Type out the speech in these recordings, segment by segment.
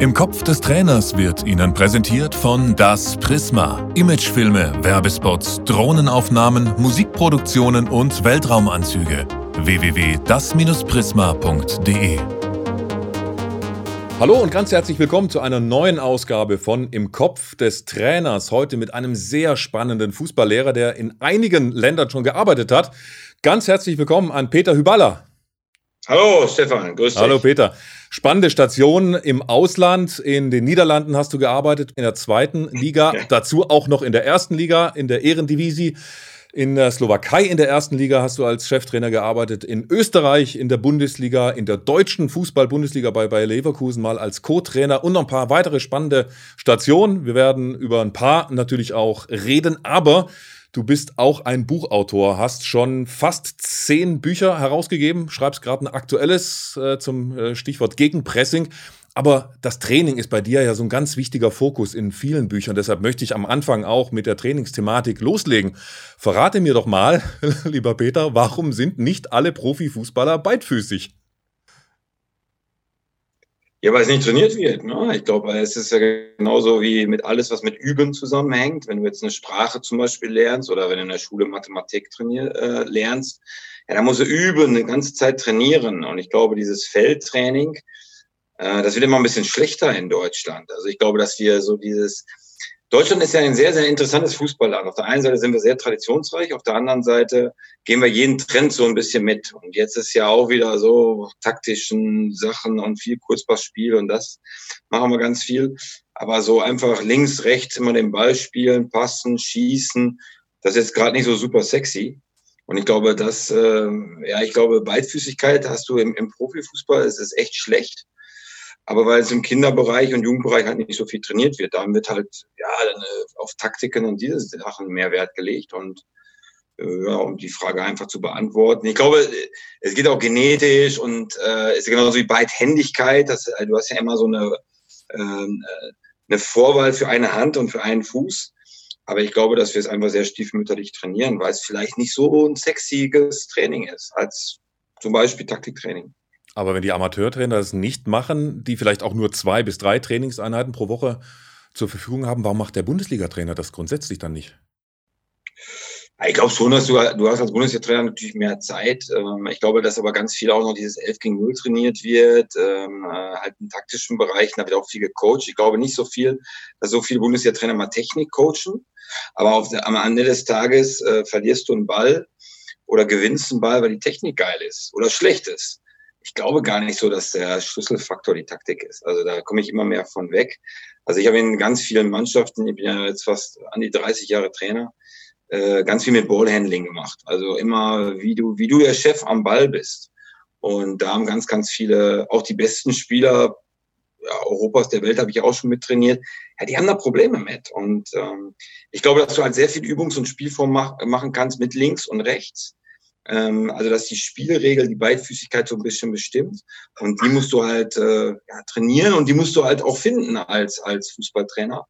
Im Kopf des Trainers wird Ihnen präsentiert von Das Prisma. Imagefilme, Werbespots, Drohnenaufnahmen, Musikproduktionen und Weltraumanzüge. www.das-prisma.de Hallo und ganz herzlich willkommen zu einer neuen Ausgabe von Im Kopf des Trainers. Heute mit einem sehr spannenden Fußballlehrer, der in einigen Ländern schon gearbeitet hat. Ganz herzlich willkommen an Peter Hüballer. Hallo Stefan, grüß dich. Hallo Peter. Spannende Station im Ausland. In den Niederlanden hast du gearbeitet, in der zweiten Liga, ja. dazu auch noch in der ersten Liga, in der Ehrendivisie. In der Slowakei in der ersten Liga hast du als Cheftrainer gearbeitet, in Österreich in der Bundesliga, in der deutschen Fußball-Bundesliga bei Bayer Leverkusen mal als Co-Trainer und noch ein paar weitere spannende Stationen. Wir werden über ein paar natürlich auch reden, aber Du bist auch ein Buchautor, hast schon fast zehn Bücher herausgegeben, schreibst gerade ein aktuelles äh, zum äh, Stichwort Gegenpressing. Aber das Training ist bei dir ja so ein ganz wichtiger Fokus in vielen Büchern. Deshalb möchte ich am Anfang auch mit der Trainingsthematik loslegen. Verrate mir doch mal, lieber Peter, warum sind nicht alle Profifußballer beidfüßig? Ja, weil es nicht trainiert wird. Ne? Ich glaube, es ist ja genauso wie mit alles, was mit Üben zusammenhängt. Wenn du jetzt eine Sprache zum Beispiel lernst oder wenn du in der Schule Mathematik trainier, äh, lernst, ja, dann musst du üben, eine ganze Zeit trainieren. Und ich glaube, dieses Feldtraining, äh, das wird immer ein bisschen schlechter in Deutschland. Also ich glaube, dass wir so dieses Deutschland ist ja ein sehr, sehr interessantes Fußballland. Auf der einen Seite sind wir sehr traditionsreich, auf der anderen Seite gehen wir jeden Trend so ein bisschen mit. Und jetzt ist ja auch wieder so taktischen Sachen und viel Kurzpassspiel und das machen wir ganz viel. Aber so einfach links, rechts immer den Ball spielen, passen, schießen, das ist jetzt gerade nicht so super sexy. Und ich glaube, dass, äh, ja, ich glaube, Beidfüßigkeit hast du im, im Profifußball, es ist echt schlecht. Aber weil es im Kinderbereich und Jugendbereich halt nicht so viel trainiert wird, da wird halt ja dann äh, auf Taktiken und diese Sachen mehr Wert gelegt und äh, ja, um die Frage einfach zu beantworten. Ich glaube, es geht auch genetisch und äh, es ist genauso wie Beidhändigkeit. Das, also du hast ja immer so eine, ähm, äh, eine Vorwahl für eine Hand und für einen Fuß. Aber ich glaube, dass wir es einfach sehr stiefmütterlich trainieren, weil es vielleicht nicht so ein sexiges Training ist als zum Beispiel Taktiktraining. Aber wenn die Amateurtrainer das nicht machen, die vielleicht auch nur zwei bis drei Trainingseinheiten pro Woche zur Verfügung haben, warum macht der Bundesliga-Trainer das grundsätzlich dann nicht? Ich glaube schon, dass du, du hast als Bundesliga-Trainer natürlich mehr Zeit. Ähm, ich glaube, dass aber ganz viel auch noch dieses 11 gegen 0 trainiert wird, ähm, äh, halt in taktischen Bereichen, da wird auch viel gecoacht. Ich glaube nicht so viel, dass so viele Bundesliga-Trainer mal Technik coachen. Aber auf am Ende des Tages äh, verlierst du einen Ball oder gewinnst einen Ball, weil die Technik geil ist oder schlecht ist ich glaube gar nicht so, dass der Schlüsselfaktor die Taktik ist. Also da komme ich immer mehr von weg. Also ich habe in ganz vielen Mannschaften, ich bin ja jetzt fast an die 30 Jahre Trainer, äh, ganz viel mit Ballhandling gemacht. Also immer, wie du, wie du der Chef am Ball bist. Und da haben ganz, ganz viele, auch die besten Spieler ja, Europas, der Welt habe ich auch schon mit trainiert. Ja, die haben da Probleme mit. Und ähm, ich glaube, dass du halt sehr viel Übungs- und Spielform mach, machen kannst mit links und rechts. Ähm, also dass die Spielregel die Beidfüßigkeit so ein bisschen bestimmt. Und die musst du halt äh, ja, trainieren und die musst du halt auch finden als, als Fußballtrainer.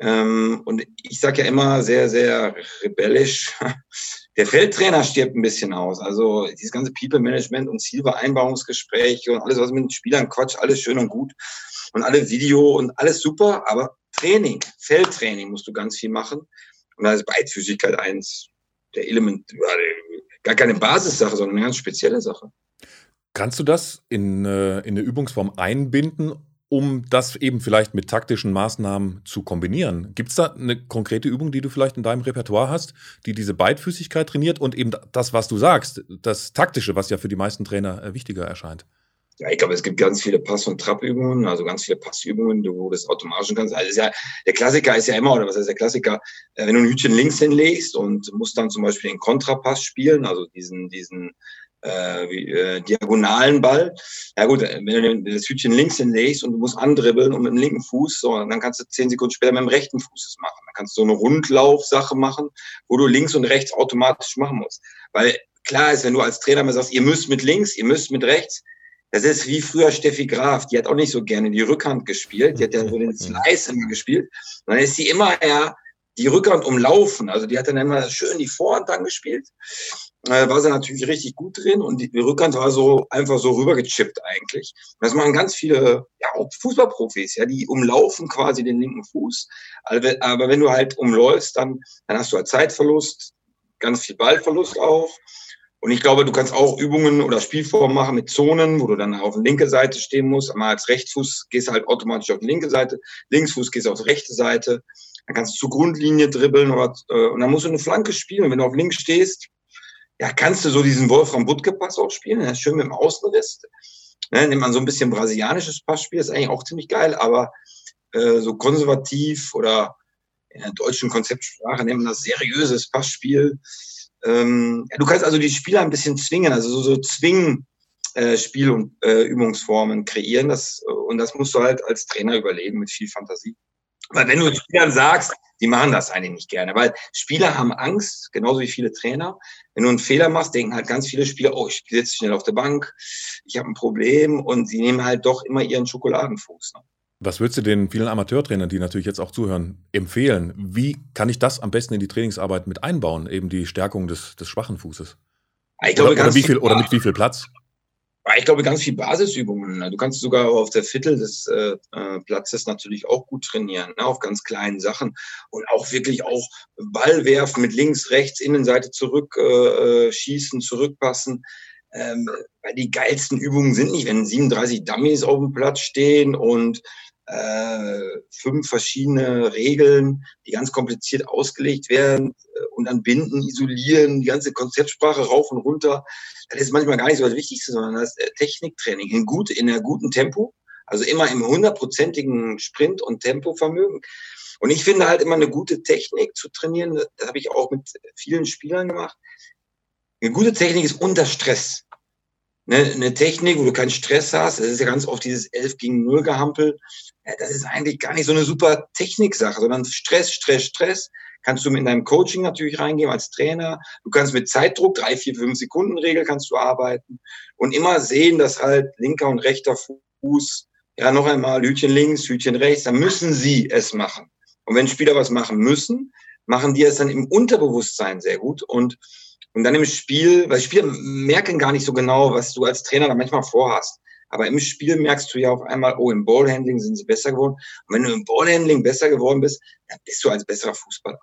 Ähm, und ich sage ja immer sehr, sehr rebellisch, der Feldtrainer stirbt ein bisschen aus. Also dieses ganze People-Management und Zielvereinbarungsgespräche und alles, was mit den Spielern quatscht, alles schön und gut. Und alle Video und alles super, aber Training, Feldtraining musst du ganz viel machen. Und da ist Beidfüßigkeit eins der Element, gar keine Basissache, sondern eine ganz spezielle Sache. Kannst du das in, äh, in eine Übungsform einbinden, um das eben vielleicht mit taktischen Maßnahmen zu kombinieren? Gibt es da eine konkrete Übung, die du vielleicht in deinem Repertoire hast, die diese Beidfüßigkeit trainiert und eben das, was du sagst, das Taktische, was ja für die meisten Trainer äh, wichtiger erscheint? Ja, ich glaube, es gibt ganz viele Pass- und Trappübungen, also ganz viele Passübungen, wo du das automatisch kannst. Also ja, der Klassiker ist ja immer, oder was heißt der Klassiker, äh, wenn du ein Hütchen links hinlegst und musst dann zum Beispiel den Kontrapass spielen, also diesen, diesen äh, wie, äh, diagonalen Ball. Ja gut, wenn du das Hütchen links hinlegst und du musst andribbeln und mit dem linken Fuß, so, dann kannst du zehn Sekunden später mit dem rechten Fuß das machen. Dann kannst du so eine Rundlaufsache machen, wo du links und rechts automatisch machen musst. Weil klar ist, wenn du als Trainer mal sagst, ihr müsst mit links, ihr müsst mit rechts, das ist wie früher Steffi Graf, die hat auch nicht so gerne die Rückhand gespielt, die hat ja so den Slice immer gespielt. Und dann ist sie immer ja die Rückhand umlaufen. Also die hat dann immer schön die Vorhand dann gespielt. Äh, war sie natürlich richtig gut drin und die, Rückhand war so einfach so rübergechippt eigentlich. Das machen ganz viele ja, auch Fußballprofis, ja, die umlaufen quasi den linken Fuß. Aber wenn du halt umläufst, dann, dann hast du halt Zeitverlust, ganz viel Ballverlust auch. Und ich glaube, du kannst auch Übungen oder Spielformen machen mit Zonen, wo du dann auf der linken Seite stehen musst. Mal als Rechtsfuß gehst du halt automatisch auf die linke Seite, Linksfuß gehst du auf die rechte Seite. Dann kannst du zur Grundlinie dribbeln oder, äh, und dann musst du eine Flanke spielen. wenn du auf links stehst, ja, kannst du so diesen Wolfram Butke-Pass auch spielen. Ist schön mit dem Außenriss. Ne, nimmt man so ein bisschen brasilianisches Passspiel, ist eigentlich auch ziemlich geil, aber äh, so konservativ oder in der deutschen Konzeptsprache nennt man das seriöses Passspiel ähm, du kannst also die Spieler ein bisschen zwingen, also so, so zwingen äh, Spiel- und äh, Übungsformen kreieren. Das, und das musst du halt als Trainer überlegen mit viel Fantasie. Weil wenn du Spielern sagst, die machen das eigentlich nicht gerne, weil Spieler haben Angst, genauso wie viele Trainer. Wenn du einen Fehler machst, denken halt ganz viele Spieler, oh, ich sitze schnell auf der Bank, ich habe ein Problem und sie nehmen halt doch immer ihren Schokoladenfuß. Ne? Was würdest du den vielen Amateurtrainern, die natürlich jetzt auch zuhören, empfehlen? Wie kann ich das am besten in die Trainingsarbeit mit einbauen, eben die Stärkung des, des schwachen Fußes? Ich glaube, oder, oder, wie viel, oder mit wie viel Platz? Ich glaube, ganz viel Basisübungen. Du kannst sogar auf der Viertel des äh, äh, Platzes natürlich auch gut trainieren, ne, auf ganz kleinen Sachen. Und auch wirklich auch Ball werfen mit links, rechts, Innenseite zurück, äh, äh schießen, zurückpassen. Ähm, weil die geilsten Übungen sind nicht, wenn 37 Dummies auf dem Platz stehen und fünf verschiedene Regeln, die ganz kompliziert ausgelegt werden äh, und dann binden, isolieren, die ganze Konzeptsprache rauf und runter. Das ist manchmal gar nicht so das Wichtigste, sondern das äh, Techniktraining in gut, in einer guten Tempo, also immer im hundertprozentigen Sprint- und Tempovermögen. Und ich finde halt immer eine gute Technik zu trainieren, das habe ich auch mit vielen Spielern gemacht. Eine gute Technik ist unter Stress. Eine, eine Technik, wo du keinen Stress hast, das ist ja ganz oft dieses 11 gegen 0 gehampel ja, das ist eigentlich gar nicht so eine super Techniksache, sondern Stress, Stress, Stress. Kannst du mit deinem Coaching natürlich reingehen als Trainer. Du kannst mit Zeitdruck, drei, vier, fünf Sekunden Regel kannst du arbeiten und immer sehen, dass halt linker und rechter Fuß, ja, noch einmal Hütchen links, Hütchen rechts, dann müssen sie es machen. Und wenn Spieler was machen müssen, machen die es dann im Unterbewusstsein sehr gut und und dann im Spiel, weil Spieler merken gar nicht so genau, was du als Trainer da manchmal vorhast. Aber im Spiel merkst du ja auf einmal, oh, im Ballhandling sind sie besser geworden. Und wenn du im Ballhandling besser geworden bist, dann bist du als besserer Fußballer.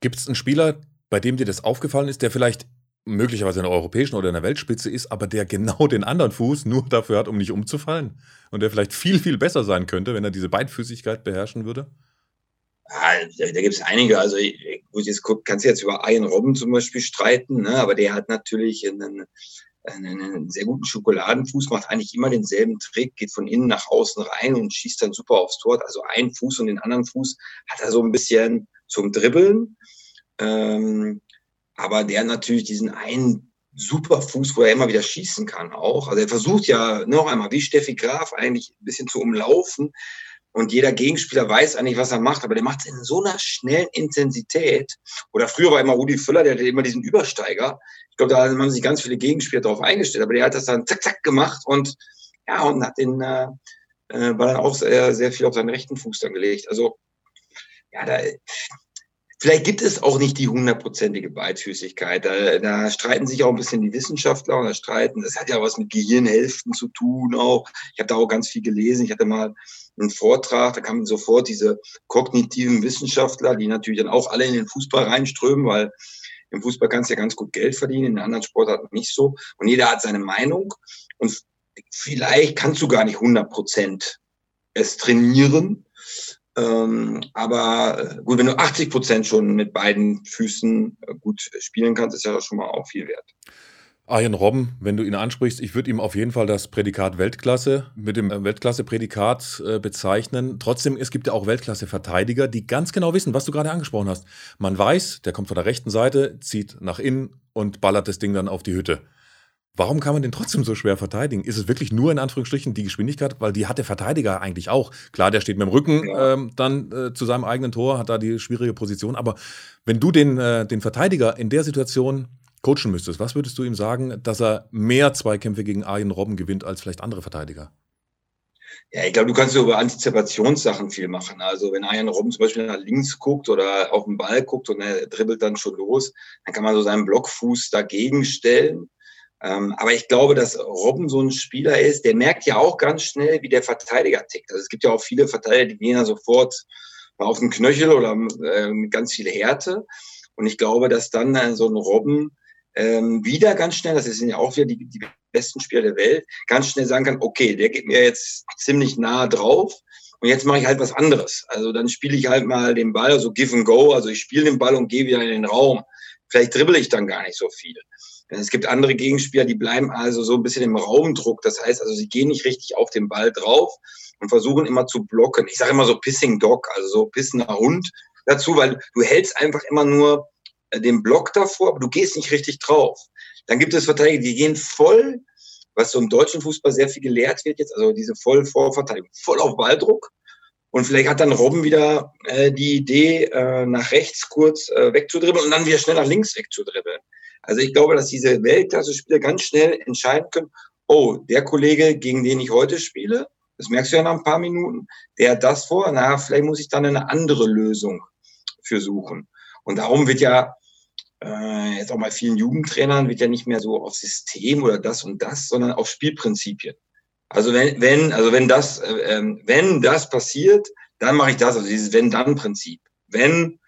Gibt es einen Spieler, bei dem dir das aufgefallen ist, der vielleicht möglicherweise in der europäischen oder in der Weltspitze ist, aber der genau den anderen Fuß nur dafür hat, um nicht umzufallen? Und der vielleicht viel, viel besser sein könnte, wenn er diese Beidfüßigkeit beherrschen würde? Ah, da, da gibt es einige. Also, ich, gut, jetzt kannst du jetzt über Ian Robben zum Beispiel streiten, ne? aber der hat natürlich einen, einen sehr guten Schokoladenfuß, macht eigentlich immer denselben Trick, geht von innen nach außen rein und schießt dann super aufs Tor. Also einen Fuß und den anderen Fuß hat er so ein bisschen zum Dribbeln. Ähm, aber der natürlich diesen einen super Fuß, wo er immer wieder schießen kann auch. Also er versucht ja noch einmal, wie Steffi Graf, eigentlich ein bisschen zu umlaufen. Und jeder Gegenspieler weiß eigentlich, was er macht, aber der macht es in so einer schnellen Intensität. Oder früher war immer Rudi Völler, der hatte immer diesen Übersteiger. Ich glaube, da haben sich ganz viele Gegenspieler darauf eingestellt, aber der hat das dann zack, zack gemacht und ja, und hat den äh, äh, war dann auch sehr, sehr viel auf seinen rechten Fuß dann gelegt. Also, ja, da, vielleicht gibt es auch nicht die hundertprozentige Beidfüßigkeit. Da, da streiten sich auch ein bisschen die Wissenschaftler und da streiten, das hat ja was mit Gehirnhälften zu tun auch. Ich habe da auch ganz viel gelesen. Ich hatte mal einen Vortrag, da kamen sofort diese kognitiven Wissenschaftler, die natürlich dann auch alle in den Fußball reinströmen, weil im Fußball kannst du ja ganz gut Geld verdienen, in den anderen Sportarten nicht so. Und jeder hat seine Meinung. Und vielleicht kannst du gar nicht 100 Prozent es trainieren. Ähm, aber äh, gut, wenn du 80 Prozent schon mit beiden Füßen äh, gut spielen kannst, ist ja schon mal auch viel wert. Arjen Robben, wenn du ihn ansprichst, ich würde ihm auf jeden Fall das Prädikat Weltklasse mit dem Weltklasse-Prädikat äh, bezeichnen. Trotzdem, es gibt ja auch Weltklasse-Verteidiger, die ganz genau wissen, was du gerade angesprochen hast. Man weiß, der kommt von der rechten Seite, zieht nach innen und ballert das Ding dann auf die Hütte. Warum kann man den trotzdem so schwer verteidigen? Ist es wirklich nur in Anführungsstrichen die Geschwindigkeit? Weil die hat der Verteidiger eigentlich auch. Klar, der steht mit dem Rücken ähm, dann äh, zu seinem eigenen Tor, hat da die schwierige Position. Aber wenn du den, äh, den Verteidiger in der Situation coachen müsstest, was würdest du ihm sagen, dass er mehr Zweikämpfe gegen Arjen Robben gewinnt als vielleicht andere Verteidiger? Ja, ich glaube, du kannst über Antizipationssachen viel machen. Also wenn Ian Robben zum Beispiel nach links guckt oder auf den Ball guckt und er dribbelt dann schon los, dann kann man so seinen Blockfuß dagegen stellen. Ähm, aber ich glaube, dass Robben so ein Spieler ist, der merkt ja auch ganz schnell, wie der Verteidiger tickt. Also es gibt ja auch viele Verteidiger, die gehen ja sofort auf den Knöchel oder äh, mit ganz viel Härte. Und ich glaube, dass dann äh, so ein Robben ähm, wieder ganz schnell, das sind ja auch wieder die, die besten Spieler der Welt, ganz schnell sagen kann, okay, der geht mir jetzt ziemlich nah drauf und jetzt mache ich halt was anderes. Also dann spiele ich halt mal den Ball, also give and go, also ich spiele den Ball und gehe wieder in den Raum. Vielleicht dribbel ich dann gar nicht so viel. Es gibt andere Gegenspieler, die bleiben also so ein bisschen im Raumdruck. Das heißt also, sie gehen nicht richtig auf den Ball drauf und versuchen immer zu blocken. Ich sage immer so Pissing Dog, also so pissender Hund dazu, weil du hältst einfach immer nur den Block davor, aber du gehst nicht richtig drauf. Dann gibt es Verteidiger, die gehen voll, was so im deutschen Fußball sehr viel gelehrt wird jetzt, also diese voll Vorverteidigung, voll auf Balldruck. Und vielleicht hat dann Robben wieder äh, die Idee, äh, nach rechts kurz äh, wegzudribbeln und dann wieder schnell nach links wegzudribbeln. Also ich glaube, dass diese Weltklasse-Spieler ganz schnell entscheiden können, oh, der Kollege, gegen den ich heute spiele, das merkst du ja nach ein paar Minuten, der hat das vor, na, vielleicht muss ich dann eine andere Lösung für suchen. Und darum wird ja äh, jetzt auch bei vielen Jugendtrainern wird ja nicht mehr so auf System oder das und das, sondern auf Spielprinzipien. Also wenn, wenn, also wenn das, äh, ähm, wenn das passiert, dann mache ich das, also dieses Wenn-Dann-Prinzip. Wenn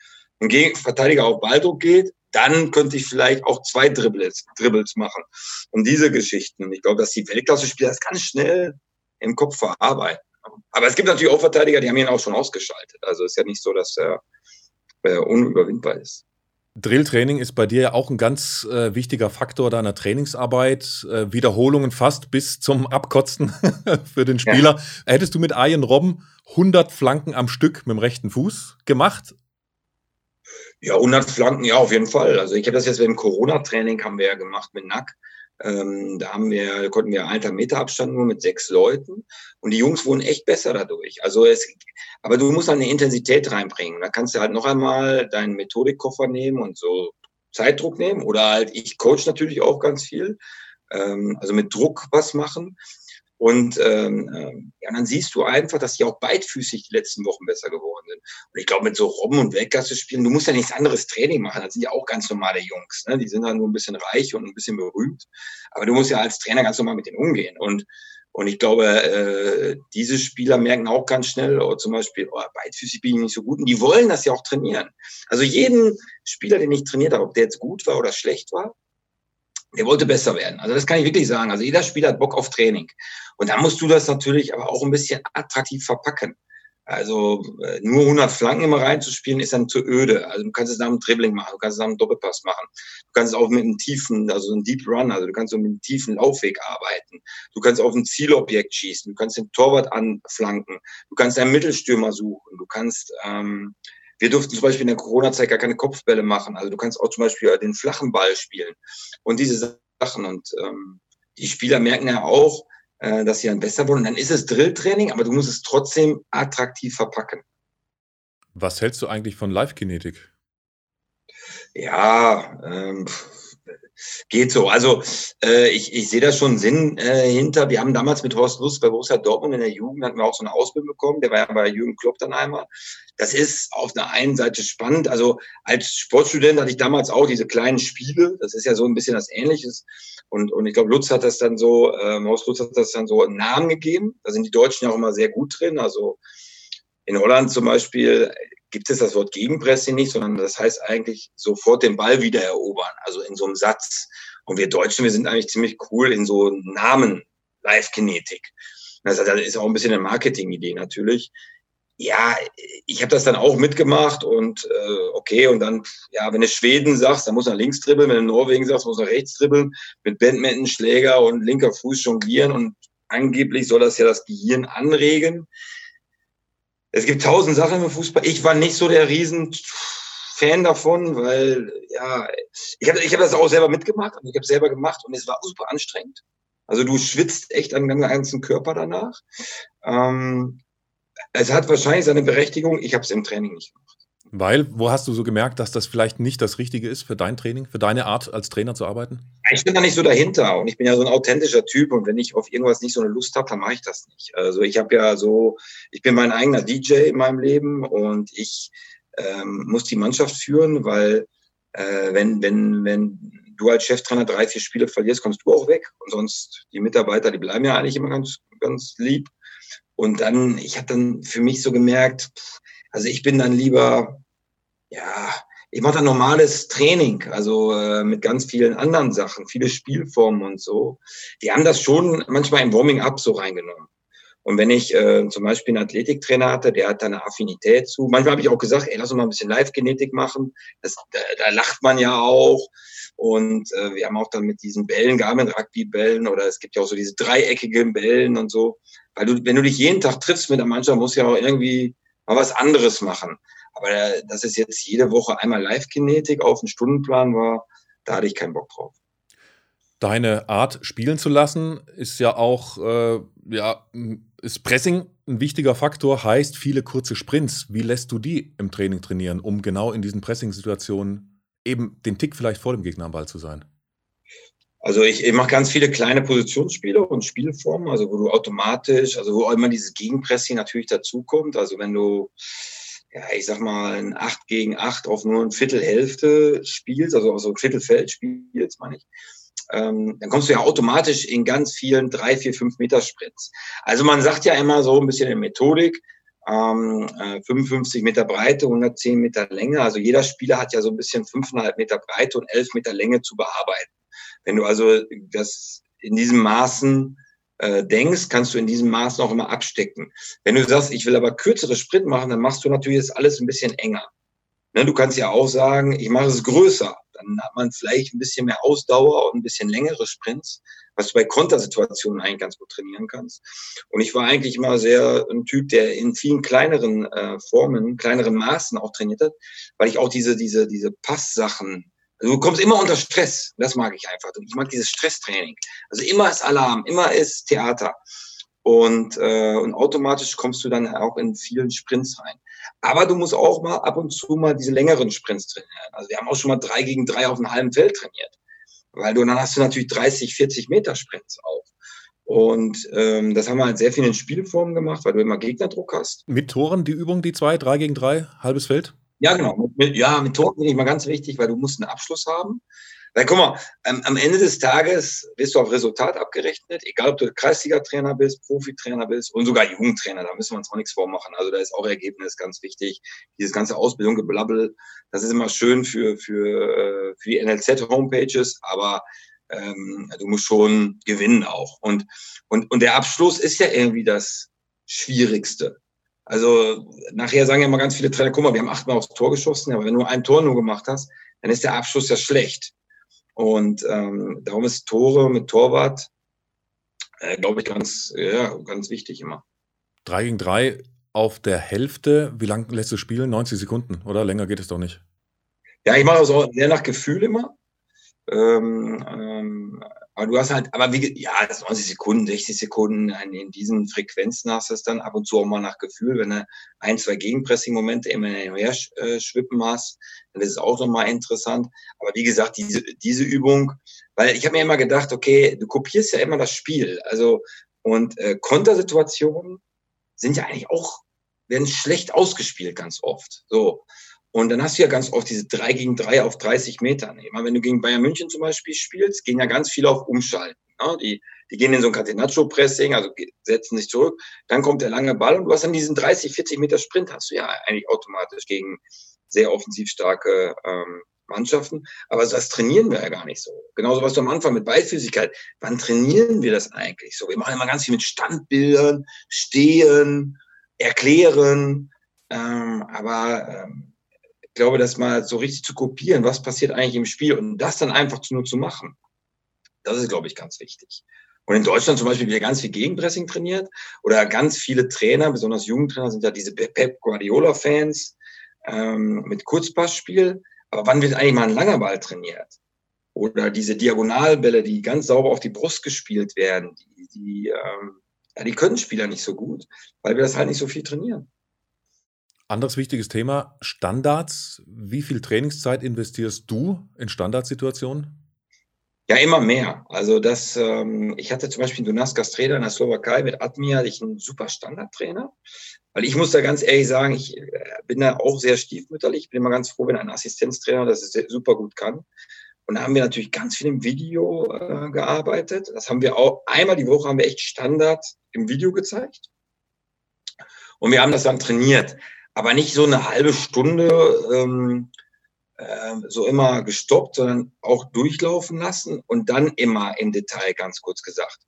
ein Verteidiger auf Balldruck geht, dann könnte ich vielleicht auch zwei Dribbles, Dribbles machen. Und diese Geschichten. Und ich glaube, dass die Weltklasse-Spieler das ganz schnell im Kopf verarbeiten. Aber es gibt natürlich auch Verteidiger, die haben ihn auch schon ausgeschaltet. Also ist ja nicht so, dass er äh, unüberwindbar ist. Drilltraining ist bei dir ja auch ein ganz äh, wichtiger Faktor deiner Trainingsarbeit. Äh, Wiederholungen fast bis zum Abkotzen für den Spieler. Ja. Hättest du mit Ian Robben 100 Flanken am Stück mit dem rechten Fuß gemacht? Ja, 100 Flanken, ja, auf jeden Fall. Also ich habe das jetzt beim Corona-Training haben wir ja gemacht mit Nack. Ähm, da haben wir, konnten wir einen Meter Abstand nur mit sechs Leuten. Und die Jungs wurden echt besser dadurch. Also es, aber du musst eine Intensität reinbringen. Da kannst du halt noch einmal deinen Methodikkoffer nehmen und so Zeitdruck nehmen. Oder halt, ich coach natürlich auch ganz viel. Ähm, also mit Druck was machen. Und ähm, ähm, ja, dann siehst du einfach, dass die auch beidfüßig die letzten Wochen besser geworden sind. Und ich glaube, mit so Robben und Weltklasse spielen, du musst ja nichts anderes Training machen. Das sind ja auch ganz normale Jungs. Ne? Die sind dann nur ein bisschen reich und ein bisschen berühmt. Aber du musst ja als Trainer ganz normal mit denen umgehen. Und, und ich glaube, äh, diese Spieler merken auch ganz schnell, oh, zum Beispiel, oh, beidfüßig bin ich nicht so gut. Und die wollen das ja auch trainieren. Also jeden Spieler, den ich trainiert habe, ob der jetzt gut war oder schlecht war, der wollte besser werden. Also das kann ich wirklich sagen. Also jeder Spieler hat Bock auf Training. Und da musst du das natürlich aber auch ein bisschen attraktiv verpacken. Also äh, nur 100 Flanken immer reinzuspielen ist dann zu öde. Also du kannst es nach einem Dribbling machen, du kannst es nach einem Doppelpass machen. Du kannst es auch mit einem tiefen, also einem Deep Run, also du kannst mit einem tiefen Laufweg arbeiten. Du kannst auf ein Zielobjekt schießen, du kannst den Torwart anflanken, du kannst einen Mittelstürmer suchen, du kannst ähm, wir durften zum Beispiel in der Corona-Zeit gar keine Kopfbälle machen. Also du kannst auch zum Beispiel den flachen Ball spielen und diese Sachen. Und ähm, die Spieler merken ja auch, äh, dass sie dann besser wurden. dann ist es Drilltraining, aber du musst es trotzdem attraktiv verpacken. Was hältst du eigentlich von Live-Kinetik? Ja, ähm, geht so. Also äh, ich, ich sehe da schon Sinn äh, hinter. Wir haben damals mit Horst Lust bei Borussia Dortmund in der Jugend hatten wir auch so eine Ausbildung bekommen. Der war ja bei Jürgen Klopp dann einmal. Das ist auf der einen Seite spannend. Also als Sportstudent hatte ich damals auch diese kleinen Spiele. Das ist ja so ein bisschen das Ähnliches. Und, und ich glaube, Lutz hat das dann so, ähm, Horst Lutz hat das dann so einen Namen gegeben. Da sind die Deutschen ja auch immer sehr gut drin. Also in Holland zum Beispiel gibt es das Wort Gegenpressing nicht, sondern das heißt eigentlich sofort den Ball wieder erobern, also in so einem Satz. Und wir Deutschen, wir sind eigentlich ziemlich cool in so Namen, Live-Kinetik. Das ist auch ein bisschen eine Marketing-Idee natürlich. Ja, ich habe das dann auch mitgemacht und äh, okay, und dann, ja, wenn du Schweden sagst, dann muss er links dribbeln, wenn du Norwegen sagst, muss er rechts dribbeln, mit Badminton, Schläger und linker Fuß jonglieren und angeblich soll das ja das Gehirn anregen es gibt tausend Sachen im Fußball. Ich war nicht so der riesen Fan davon, weil ja, ich habe ich hab das auch selber mitgemacht und ich habe selber gemacht und es war super anstrengend. Also du schwitzt echt an deinem ganzen Körper danach. Ähm, es hat wahrscheinlich seine Berechtigung. Ich habe es im Training nicht gemacht. Weil, wo hast du so gemerkt, dass das vielleicht nicht das Richtige ist für dein Training, für deine Art als Trainer zu arbeiten? Ich bin da nicht so dahinter und ich bin ja so ein authentischer Typ und wenn ich auf irgendwas nicht so eine Lust habe, dann mache ich das nicht. Also ich habe ja so, ich bin mein eigener DJ in meinem Leben und ich ähm, muss die Mannschaft führen, weil äh, wenn, wenn, wenn du als Cheftrainer drei, vier Spiele verlierst, kommst du auch weg und sonst die Mitarbeiter, die bleiben ja eigentlich immer ganz, ganz lieb. Und dann, ich habe dann für mich so gemerkt, also ich bin dann lieber, ja, ich mache dann normales Training, also äh, mit ganz vielen anderen Sachen, viele Spielformen und so. Die haben das schon manchmal im Warming-up so reingenommen. Und wenn ich äh, zum Beispiel einen Athletiktrainer hatte, der hat da eine Affinität zu. Manchmal habe ich auch gesagt, ey, lass uns mal ein bisschen Live-Genetik machen. Das, da, da lacht man ja auch. Und äh, wir haben auch dann mit diesen Bällen, Garmin-Rugby-Bällen oder es gibt ja auch so diese dreieckigen Bällen und so. Weil du, wenn du dich jeden Tag triffst mit der Mannschaft, musst du ja auch irgendwie mal was anderes machen. Aber äh, dass es jetzt jede Woche einmal Live-Kinetik auf dem Stundenplan war, da hatte ich keinen Bock drauf. Deine Art spielen zu lassen ist ja auch, äh, ja, ist Pressing ein wichtiger Faktor, heißt viele kurze Sprints. Wie lässt du die im Training trainieren, um genau in diesen Pressing-Situationen eben den Tick vielleicht vor dem Gegner am Ball zu sein? Also ich, ich mache ganz viele kleine Positionsspiele und Spielformen, also wo du automatisch, also wo immer dieses Gegenpressing natürlich dazukommt. Also wenn du, ja, ich sag mal, ein 8 gegen 8 auf nur ein Viertelhälfte spielst, also auf so ein Viertelfeld spielst, meine ich, ähm, dann kommst du ja automatisch in ganz vielen drei, vier, fünf Meter Sprints. Also man sagt ja immer so ein bisschen in Methodik, ähm, äh, 55 Meter Breite, 110 Meter Länge. Also jeder Spieler hat ja so ein bisschen 5,5 Meter Breite und 11 Meter Länge zu bearbeiten. Wenn du also das in diesem Maßen äh, denkst, kannst du in diesem Maßen auch immer abstecken. Wenn du sagst, ich will aber kürzere Sprint machen, dann machst du natürlich das alles ein bisschen enger. Ne, du kannst ja auch sagen, ich mache es größer. Dann hat man vielleicht ein bisschen mehr Ausdauer und ein bisschen längere Sprints, was du bei Kontersituationen eigentlich ganz gut trainieren kannst. Und ich war eigentlich immer sehr ein Typ, der in vielen kleineren äh, Formen, kleineren Maßen auch trainiert hat, weil ich auch diese, diese, diese Passsachen also du kommst immer unter Stress. Das mag ich einfach. Ich mag dieses Stresstraining. Also immer ist Alarm, immer ist Theater. Und, äh, und automatisch kommst du dann auch in vielen Sprints rein. Aber du musst auch mal ab und zu mal diese längeren Sprints trainieren. Also wir haben auch schon mal drei gegen drei auf einem halben Feld trainiert. Weil du dann hast du natürlich 30, 40 Meter Sprints auch. Und ähm, das haben wir halt sehr viel in Spielformen gemacht, weil du immer Gegnerdruck hast. Mit Toren die Übung, die zwei, drei gegen drei, halbes Feld? Ja, genau. Ja, mit Toren finde ich mal ganz wichtig, weil du musst einen Abschluss haben. Weil guck mal, am Ende des Tages wirst du auf Resultat abgerechnet, egal ob du Kreisliga-Trainer bist, Profitrainer bist und sogar Jugendtrainer, da müssen wir uns auch nichts vormachen. Also da ist auch Ergebnis ganz wichtig. Dieses ganze Ausbildung, Geblabbel, das ist immer schön für, für, äh, für die NLZ-Homepages, aber ähm, du musst schon gewinnen auch. Und, und, und der Abschluss ist ja irgendwie das Schwierigste. Also nachher sagen ja immer ganz viele Trainer, guck mal, wir haben achtmal aufs Tor geschossen, aber wenn du ein Tor nur gemacht hast, dann ist der Abschluss ja schlecht. Und ähm, darum ist Tore mit Torwart, äh, glaube ich, ganz, ja, ganz wichtig immer. Drei gegen drei auf der Hälfte. Wie lang lässt du spielen? 90 Sekunden, oder? Länger geht es doch nicht. Ja, ich mache das auch sehr nach Gefühl immer. Ähm, ähm, aber du hast halt, aber wie, ja, 90 Sekunden, 60 Sekunden in diesen Frequenzen hast du es dann ab und zu auch mal nach Gefühl, wenn du ein, zwei Gegenpressing-Momente immer her äh, schwippen hast, dann ist es auch nochmal interessant. Aber wie gesagt, diese, diese Übung, weil ich habe mir immer gedacht, okay, du kopierst ja immer das Spiel. Also, und äh, Kontersituationen sind ja eigentlich auch, werden schlecht ausgespielt ganz oft. So. Und dann hast du ja ganz oft diese 3 gegen 3 auf 30 Metern. Immer wenn du gegen Bayern München zum Beispiel spielst, gehen ja ganz viele auf Umschalten. Ne? Die, die gehen in so ein Catenaccio-Pressing, also setzen sich zurück. Dann kommt der lange Ball und du hast dann diesen 30, 40 Meter Sprint, hast du ja eigentlich automatisch gegen sehr offensiv starke ähm, Mannschaften. Aber das trainieren wir ja gar nicht so. Genauso was du am Anfang mit Beidfüßigkeit. Wann trainieren wir das eigentlich so? Wir machen immer ganz viel mit Standbildern, stehen, erklären. Ähm, aber ähm, glaube, das mal so richtig zu kopieren, was passiert eigentlich im Spiel und das dann einfach nur zu machen, das ist, glaube ich, ganz wichtig. Und in Deutschland zum Beispiel wird ganz viel Gegenpressing trainiert oder ganz viele Trainer, besonders Jugendtrainer, sind ja diese Pep Guardiola-Fans ähm, mit Kurzpassspiel. Aber wann wird eigentlich mal ein langer Ball trainiert? Oder diese Diagonalbälle, die ganz sauber auf die Brust gespielt werden, die, die, ähm, ja, die können Spieler nicht so gut, weil wir das halt nicht so viel trainieren. Anderes wichtiges Thema, Standards. Wie viel Trainingszeit investierst du in Standardsituationen? Ja, immer mehr. Also das, ähm, ich hatte zum Beispiel Donaskas Trainer in der Slowakei mit Admir, hatte ich einen super Standardtrainer. Weil ich muss da ganz ehrlich sagen, ich äh, bin da auch sehr stiefmütterlich. Ich bin immer ganz froh, wenn ein Assistenztrainer das super gut kann. Und da haben wir natürlich ganz viel im Video äh, gearbeitet. Das haben wir auch, einmal die Woche haben wir echt Standard im Video gezeigt. Und wir haben das dann trainiert. Aber nicht so eine halbe Stunde ähm, äh, so immer gestoppt, sondern auch durchlaufen lassen und dann immer im Detail ganz kurz gesagt.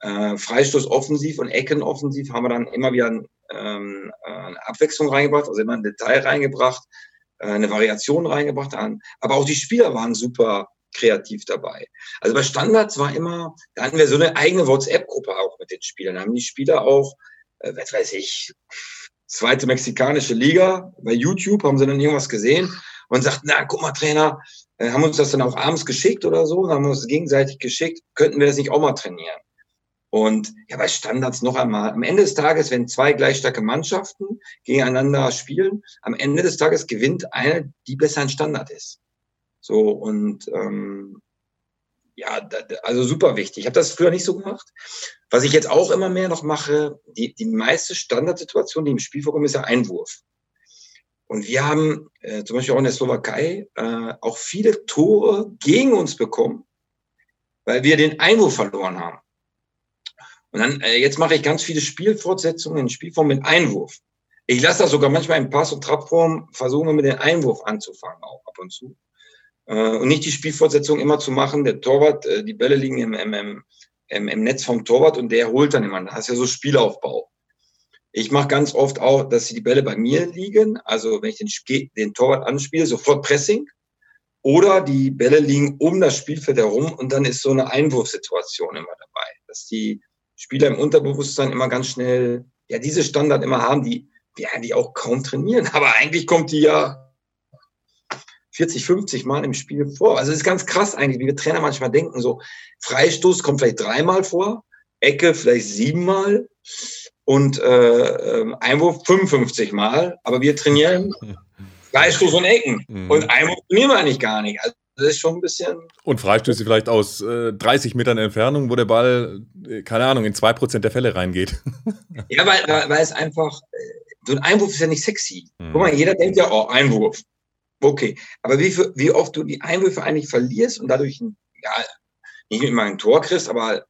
Äh, Freistoß offensiv und Ecken offensiv haben wir dann immer wieder ähm, eine Abwechslung reingebracht, also immer ein Detail reingebracht äh, eine Variation reingebracht haben. Aber auch die Spieler waren super kreativ dabei. Also bei Standards war immer, da hatten wir so eine eigene WhatsApp-Gruppe auch mit den Spielern. Da haben die Spieler auch, äh, was weiß ich, zweite mexikanische Liga, bei YouTube haben sie dann irgendwas gesehen und sagten, na, guck mal, Trainer, äh, haben uns das dann auch abends geschickt oder so, haben uns gegenseitig geschickt, könnten wir das nicht auch mal trainieren? Und ja, bei Standards noch einmal. Am Ende des Tages, wenn zwei gleich starke Mannschaften gegeneinander spielen, am Ende des Tages gewinnt eine, die besser ein Standard ist. So, und ähm, ja, also super wichtig. Ich habe das früher nicht so gemacht. Was ich jetzt auch immer mehr noch mache, die, die meiste Standardsituation, die im Spiel vorkommt, ist ja Einwurf. Und wir haben äh, zum Beispiel auch in der Slowakei äh, auch viele Tore gegen uns bekommen, weil wir den Einwurf verloren haben. Und dann, äh, jetzt mache ich ganz viele Spielfortsetzungen in Spielform mit Einwurf. Ich lasse das sogar manchmal in Pass- und Trabform, versuchen mit dem Einwurf anzufangen, auch ab und zu. Äh, und nicht die Spielfortsetzung immer zu machen, der Torwart, äh, die Bälle liegen im, im, im, im Netz vom Torwart und der holt dann immer. Das ist ja so Spielaufbau. Ich mache ganz oft auch, dass die Bälle bei mir liegen. Also wenn ich den, den Torwart anspiele, sofort Pressing. Oder die Bälle liegen um das Spielfeld herum und dann ist so eine Einwurfsituation immer dabei, dass die Spieler im Unterbewusstsein immer ganz schnell, ja, diese Standard immer haben, die wir eigentlich auch kaum trainieren. Aber eigentlich kommt die ja 40, 50 Mal im Spiel vor. Also es ist ganz krass eigentlich, wie wir Trainer manchmal denken. So Freistoß kommt vielleicht dreimal vor, Ecke vielleicht siebenmal und äh, ähm, Einwurf 55 Mal. Aber wir trainieren Freistoß und Ecken. Mhm. Und Einwurf trainieren wir eigentlich gar nicht. Also das ist schon ein bisschen. Und Freistöße vielleicht aus äh, 30 Metern Entfernung, wo der Ball, äh, keine Ahnung, in 2% der Fälle reingeht. ja, weil, weil es einfach, äh, so ein Einwurf ist ja nicht sexy. Mhm. Guck mal, jeder denkt ja, oh, Einwurf. Okay. Aber wie, wie oft du die Einwürfe eigentlich verlierst und dadurch, ja, nicht immer ein Tor kriegst, aber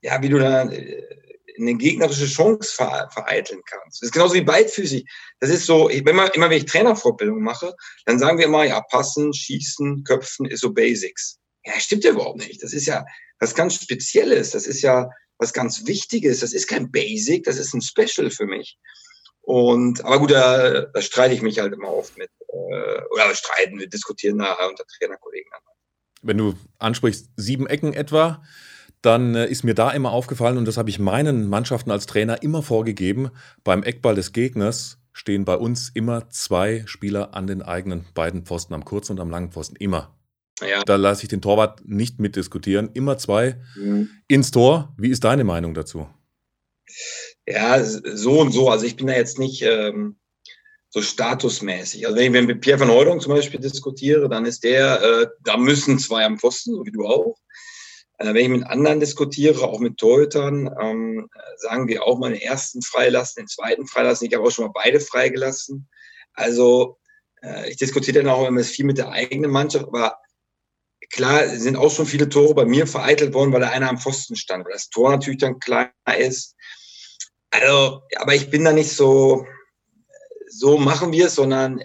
ja, wie du dann äh, eine gegnerische Chance vereiteln kannst. Das ist genauso wie beidfüßig. Das ist so, wenn man, immer wenn ich Trainerfortbildung mache, dann sagen wir immer, ja, passen, schießen, köpfen ist so Basics. Ja, stimmt ja überhaupt nicht. Das ist ja was ganz Spezielles. Das ist ja was ganz Wichtiges. Das ist kein Basic, das ist ein Special für mich. Und, aber gut, da, da streite ich mich halt immer oft mit, äh, oder streiten, wir diskutieren da unter Trainerkollegen. Wenn du ansprichst, sieben Ecken etwa, dann äh, ist mir da immer aufgefallen, und das habe ich meinen Mannschaften als Trainer immer vorgegeben, beim Eckball des Gegners stehen bei uns immer zwei Spieler an den eigenen beiden Pfosten, am kurzen und am langen Pfosten. Immer. Ja. Da lasse ich den Torwart nicht mitdiskutieren. Immer zwei mhm. ins Tor. Wie ist deine Meinung dazu? Ja, so und so. Also ich bin da jetzt nicht ähm, so statusmäßig. Also wenn ich mit Pierre van Hooydonk zum Beispiel diskutiere, dann ist der, äh, da müssen zwei am Pfosten, so wie du auch. Äh, wenn ich mit anderen diskutiere, auch mit Torhütern, ähm, sagen wir auch mal den ersten freilassen, den zweiten freilassen. Ich habe auch schon mal beide freigelassen. Also äh, ich diskutiere dann auch immer viel mit der eigenen Mannschaft, aber klar sind auch schon viele Tore bei mir vereitelt worden, weil da einer am Pfosten stand, weil das Tor natürlich dann kleiner ist. Also, aber ich bin da nicht so, so machen wir es, sondern äh,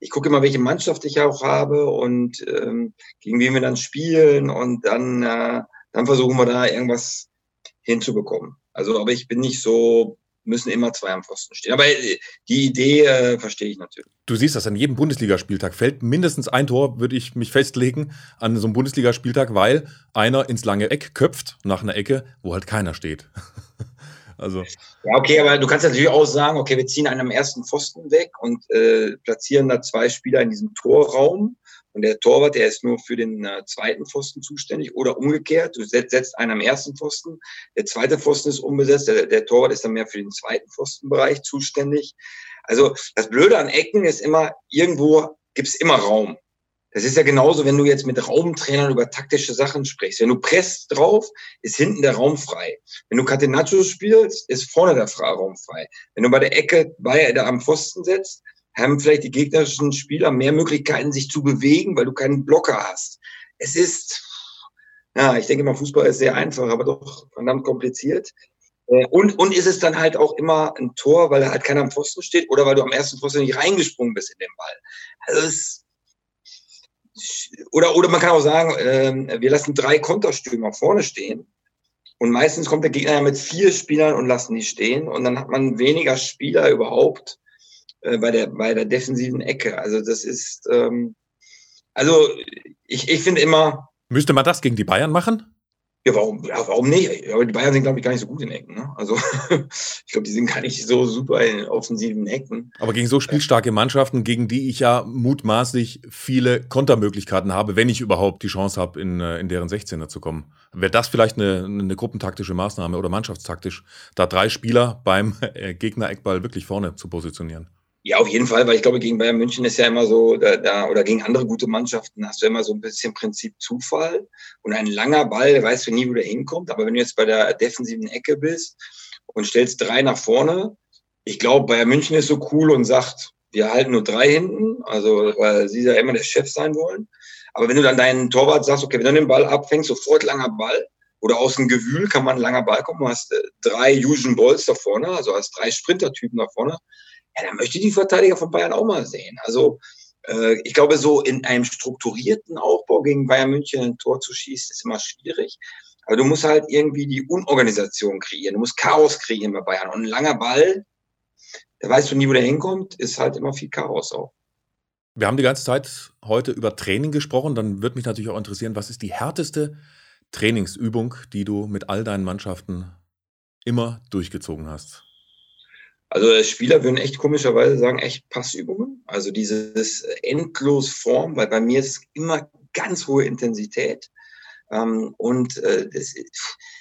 ich gucke immer, welche Mannschaft ich auch habe und ähm, gegen wen wir dann spielen und dann, äh, dann versuchen wir da irgendwas hinzubekommen. Also, aber ich bin nicht so, müssen immer zwei am Pfosten stehen. Aber äh, die Idee äh, verstehe ich natürlich. Du siehst das an jedem Bundesligaspieltag. Fällt mindestens ein Tor, würde ich mich festlegen, an so einem Bundesligaspieltag, weil einer ins lange Eck köpft nach einer Ecke, wo halt keiner steht. Also. Ja, okay, aber du kannst natürlich auch sagen, okay, wir ziehen einen am ersten Pfosten weg und äh, platzieren da zwei Spieler in diesem Torraum, und der Torwart, der ist nur für den äh, zweiten Pfosten zuständig oder umgekehrt. Du setzt, setzt einen am ersten Pfosten, der zweite Pfosten ist unbesetzt, der, der Torwart ist dann mehr für den zweiten Pfostenbereich zuständig. Also das Blöde an Ecken ist immer, irgendwo gibt's immer Raum. Das ist ja genauso, wenn du jetzt mit Raumtrainern über taktische Sachen sprichst. Wenn du presst drauf, ist hinten der Raum frei. Wenn du Catenaccio spielst, ist vorne der Raum frei. Wenn du bei der Ecke bei der am Pfosten setzt, haben vielleicht die gegnerischen Spieler mehr Möglichkeiten, sich zu bewegen, weil du keinen Blocker hast. Es ist, ja, ich denke mal, Fußball ist sehr einfach, aber doch verdammt kompliziert. Äh, und, und ist es dann halt auch immer ein Tor, weil da halt keiner am Pfosten steht oder weil du am ersten Pfosten nicht reingesprungen bist in den Ball. Also es, oder, oder man kann auch sagen, äh, wir lassen drei Konterstürmer vorne stehen. Und meistens kommt der Gegner ja mit vier Spielern und lassen die stehen. Und dann hat man weniger Spieler überhaupt äh, bei, der, bei der defensiven Ecke. Also das ist, ähm, also ich, ich finde immer. Müsste man das gegen die Bayern machen? Ja, warum, ja, warum nicht? Aber die Bayern sind, glaube ich, gar nicht so gut in Ecken. Ne? Also ich glaube, die sind gar nicht so super in offensiven Ecken. Aber gegen so spielstarke Mannschaften, gegen die ich ja mutmaßlich viele Kontermöglichkeiten habe, wenn ich überhaupt die Chance habe, in, äh, in deren 16er zu kommen, wäre das vielleicht eine, eine gruppentaktische Maßnahme oder mannschaftstaktisch, da drei Spieler beim äh, Gegner-Eckball wirklich vorne zu positionieren. Ja, auf jeden Fall, weil ich glaube, gegen Bayern München ist ja immer so, da, da, oder gegen andere gute Mannschaften hast du immer so ein bisschen Prinzip Zufall und ein langer Ball, weißt du nie, wo der hinkommt. Aber wenn du jetzt bei der defensiven Ecke bist und stellst drei nach vorne, ich glaube, Bayern München ist so cool und sagt, wir halten nur drei hinten, also weil sie ja immer der Chef sein wollen. Aber wenn du dann deinen Torwart sagst, okay, wenn du den Ball abfängst, sofort langer Ball, oder aus dem Gewühl kann man langer Ball kommen, du hast äh, drei Usual Balls da vorne, also hast drei Sprintertypen da vorne, ja, dann möchte die Verteidiger von Bayern auch mal sehen. Also äh, ich glaube, so in einem strukturierten Aufbau gegen Bayern München ein Tor zu schießen, ist immer schwierig. Aber du musst halt irgendwie die Unorganisation kreieren. Du musst Chaos kreieren bei Bayern. Und ein langer Ball, da weißt du nie, wo der hinkommt, ist halt immer viel Chaos auch. Wir haben die ganze Zeit heute über Training gesprochen. Dann würde mich natürlich auch interessieren, was ist die härteste Trainingsübung, die du mit all deinen Mannschaften immer durchgezogen hast? Also Spieler würden echt komischerweise sagen, echt Passübungen. Also dieses endlos Form, weil bei mir ist immer ganz hohe Intensität. Ähm, und äh, das,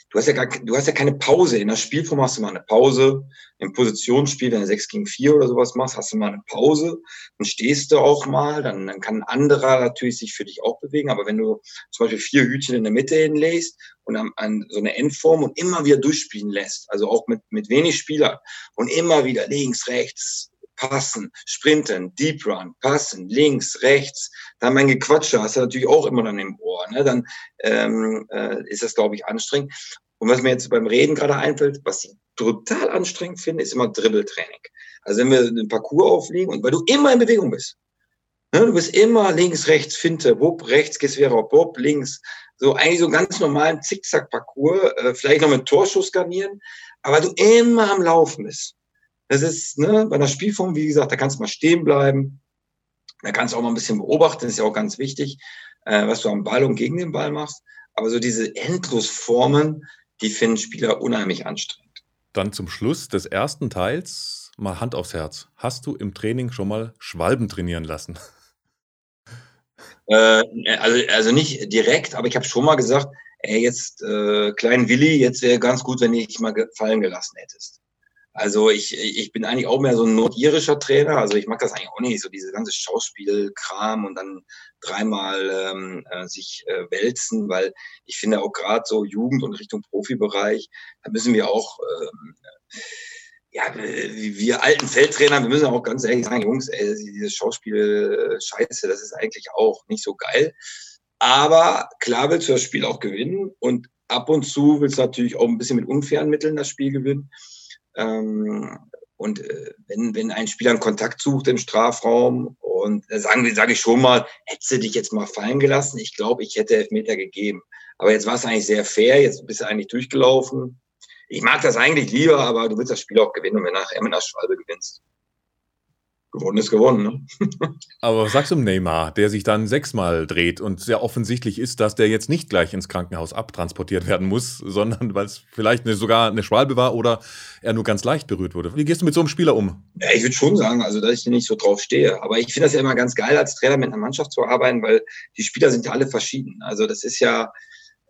du hast ja gar, du hast ja keine Pause. In der Spielform hast du mal eine Pause. Im Positionsspiel, wenn du 6 gegen 4 oder sowas machst, hast du mal eine Pause. Dann stehst du auch mal, dann, dann kann ein anderer natürlich sich für dich auch bewegen. Aber wenn du zum Beispiel vier Hütchen in der Mitte hinlegst und an, an so eine Endform und immer wieder durchspielen lässt, also auch mit, mit wenig Spielern und immer wieder links, rechts, passen, sprinten, Deep Run, passen, links, rechts, dann mein Gequatsche hast du natürlich auch immer dann im Ohr. Ne? Dann ähm, äh, ist das, glaube ich, anstrengend. Und was mir jetzt beim Reden gerade einfällt, was ich total anstrengend finde, ist immer Dribbeltraining. Also wenn wir einen Parcours auflegen und weil du immer in Bewegung bist. Ne? Du bist immer links, rechts, Finte, wupp, rechts, Gesvera, wupp, links. So eigentlich so einen ganz normalen Zickzack-Parcours, äh, vielleicht noch mit Torschuss garnieren, aber du immer am Laufen bist. Das ist, ne, bei einer Spielform, wie gesagt, da kannst du mal stehen bleiben. Da kannst du auch mal ein bisschen beobachten, das ist ja auch ganz wichtig, äh, was du am Ball und gegen den Ball machst. Aber so diese Endlosformen, die finden Spieler unheimlich anstrengend. Dann zum Schluss des ersten Teils mal Hand aufs Herz. Hast du im Training schon mal Schwalben trainieren lassen? Äh, also, also nicht direkt, aber ich habe schon mal gesagt, ey, jetzt äh, kleinen Willi, jetzt wäre ganz gut, wenn ich mal fallen gelassen hättest. Also ich, ich bin eigentlich auch mehr so ein nordirischer Trainer. Also ich mag das eigentlich auch nicht, so diese ganze Schauspielkram und dann dreimal ähm, äh, sich äh, wälzen, weil ich finde auch gerade so Jugend und Richtung Profibereich, da müssen wir auch, ähm, ja, wir alten Feldtrainer, wir müssen auch ganz ehrlich sagen, Jungs, ey, diese Schauspiel-Scheiße, das ist eigentlich auch nicht so geil. Aber klar willst du das Spiel auch gewinnen und ab und zu willst du natürlich auch ein bisschen mit unfairen Mitteln das Spiel gewinnen. Ähm, und äh, wenn, wenn ein Spieler einen Kontakt sucht im Strafraum und äh, sagen wir, sage ich schon mal, hättest du dich jetzt mal fallen gelassen, ich glaube, ich hätte Elfmeter gegeben. Aber jetzt war es eigentlich sehr fair, jetzt bist du eigentlich durchgelaufen. Ich mag das eigentlich lieber, aber du willst das Spiel auch gewinnen wenn nachher mit einer Schwalbe gewinnst. Gewonnen ist gewonnen. Ne? Aber was sagst du Neymar, der sich dann sechsmal dreht und sehr offensichtlich ist, dass der jetzt nicht gleich ins Krankenhaus abtransportiert werden muss, sondern weil es vielleicht eine, sogar eine Schwalbe war oder er nur ganz leicht berührt wurde. Wie gehst du mit so einem Spieler um? Ja, ich würde schon sagen, also dass ich nicht so drauf stehe. Aber ich finde das ja immer ganz geil, als Trainer mit einer Mannschaft zu arbeiten, weil die Spieler sind ja alle verschieden. Also das ist ja,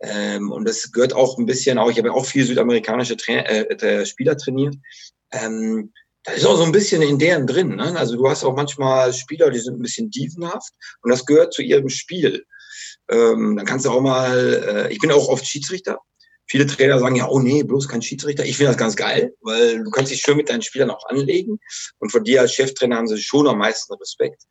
ähm, und das gehört auch ein bisschen auch, ich habe ja auch viele südamerikanische Tra äh, Spieler trainiert. Ähm, das ist auch so ein bisschen in deren drin. Ne? Also du hast auch manchmal Spieler, die sind ein bisschen dievenhaft und das gehört zu ihrem Spiel. Ähm, dann kannst du auch mal, äh, ich bin auch oft Schiedsrichter. Viele Trainer sagen ja, oh nee, bloß kein Schiedsrichter. Ich finde das ganz geil, weil du kannst dich schön mit deinen Spielern auch anlegen. Und von dir als Cheftrainer haben sie schon am meisten Respekt.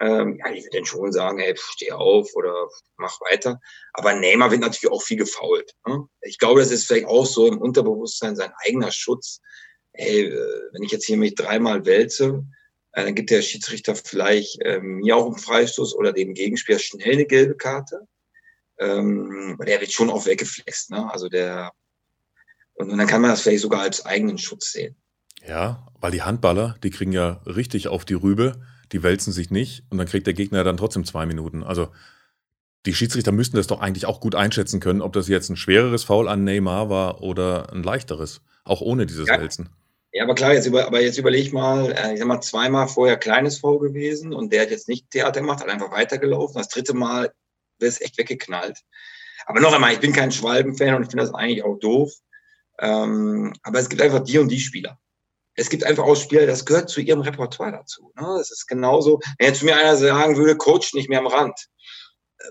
Ähm, ja, ich würde dann schon sagen, ey, steh auf oder mach weiter. Aber Neymar wird natürlich auch viel gefault. Ne? Ich glaube, das ist vielleicht auch so im Unterbewusstsein sein eigener Schutz hey, äh, wenn ich jetzt hier mich dreimal wälze, äh, dann gibt der Schiedsrichter vielleicht äh, mir auch einen Freistoß oder dem Gegenspieler schnell eine gelbe Karte. Ähm, der wird schon auch weggeflext, ne? Also der und, und dann kann man das vielleicht sogar als eigenen Schutz sehen. Ja, weil die Handballer, die kriegen ja richtig auf die Rübe, die wälzen sich nicht und dann kriegt der Gegner dann trotzdem zwei Minuten. Also die Schiedsrichter müssten das doch eigentlich auch gut einschätzen können, ob das jetzt ein schwereres Foul an Neymar war oder ein leichteres, auch ohne dieses ja. Wälzen. Ja, aber klar, jetzt über, aber jetzt überleg mal, äh, ich sag mal, zweimal vorher kleines V gewesen und der hat jetzt nicht Theater gemacht, hat einfach weitergelaufen. Das dritte Mal wäre es echt weggeknallt. Aber noch einmal, ich bin kein Schwalben-Fan und ich finde das eigentlich auch doof. Ähm, aber es gibt einfach die und die Spieler. Es gibt einfach auch Spieler, das gehört zu ihrem Repertoire dazu. Ne? Das ist genauso, wenn jetzt mir einer sagen würde, Coach nicht mehr am Rand,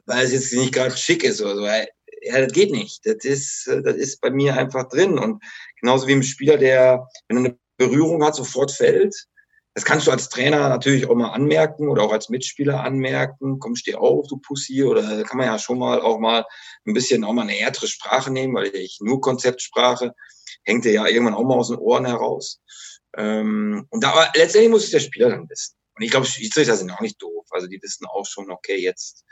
weil es jetzt nicht gerade schick ist oder so. Ja, das geht nicht. Das ist, das ist bei mir einfach drin. Und Genauso wie ein Spieler, der, wenn er eine Berührung hat, sofort fällt. Das kannst du als Trainer natürlich auch mal anmerken oder auch als Mitspieler anmerken. Komm, steh auf, du Pussy. Oder kann man ja schon mal auch mal ein bisschen auch mal eine härtere Sprache nehmen, weil ich nur Konzeptsprache hängt dir ja irgendwann auch mal aus den Ohren heraus. Ähm, und da, aber letztendlich muss es der Spieler dann wissen. Und ich glaube, Schiedsrichter sind auch nicht doof. Also die wissen auch schon, okay, jetzt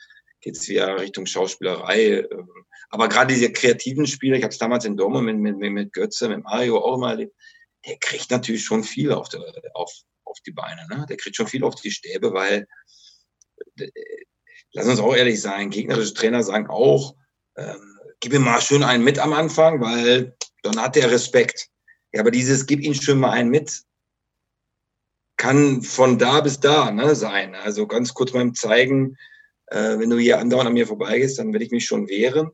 geht's wieder Richtung Schauspielerei. Ähm, aber gerade diese kreativen Spieler, ich habe es damals in Dortmund mit, mit, mit Götze, mit Mario auch immer erlebt, der kriegt natürlich schon viel auf, der, auf, auf die Beine. Ne? Der kriegt schon viel auf die Stäbe, weil, äh, lass uns auch ehrlich sein, gegnerische Trainer sagen auch, ähm, gib ihm mal schön einen mit am Anfang, weil dann hat der Respekt. Ja, aber dieses gib ihm schön mal einen mit, kann von da bis da ne, sein. Also ganz kurz beim Zeigen, äh, wenn du hier andauernd an mir vorbeigehst, dann werde ich mich schon wehren.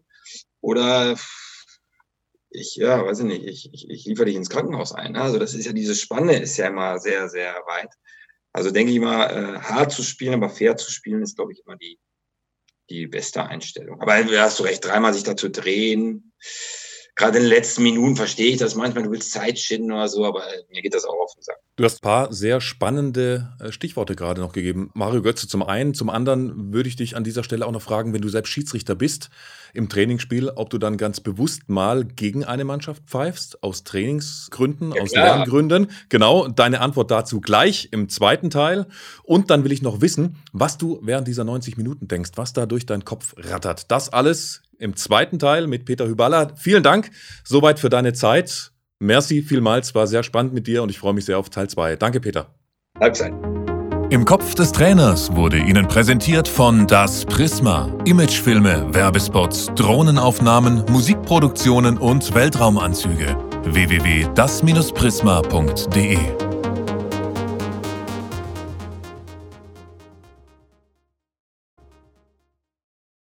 Oder ich, ja, weiß ich nicht, ich, ich, ich liefere dich ins Krankenhaus ein. Ne? Also das ist ja, diese Spanne ist ja immer sehr, sehr weit. Also denke ich mal, äh, hart zu spielen, aber fair zu spielen, ist, glaube ich, immer die, die beste Einstellung. Aber du hast du recht, dreimal sich dazu drehen gerade in den letzten Minuten verstehe ich das manchmal, du willst Zeit schinden oder so, aber mir geht das auch auf den Sack. Du hast ein paar sehr spannende äh, Stichworte gerade noch gegeben. Mario Götze zum einen, zum anderen würde ich dich an dieser Stelle auch noch fragen, wenn du selbst Schiedsrichter bist im Trainingsspiel, ob du dann ganz bewusst mal gegen eine Mannschaft pfeifst, aus Trainingsgründen, ja, aus Lerngründen. Genau, deine Antwort dazu gleich im zweiten Teil. Und dann will ich noch wissen, was du während dieser 90 Minuten denkst, was da durch deinen Kopf rattert. Das alles im zweiten Teil mit Peter Hüballa. Vielen Dank soweit für deine Zeit. Merci vielmals, war sehr spannend mit dir und ich freue mich sehr auf Teil 2. Danke, Peter. Halbzeit. Im Kopf des Trainers wurde Ihnen präsentiert von Das Prisma. Imagefilme, Werbespots, Drohnenaufnahmen, Musikproduktionen und Weltraumanzüge. www.das-prisma.de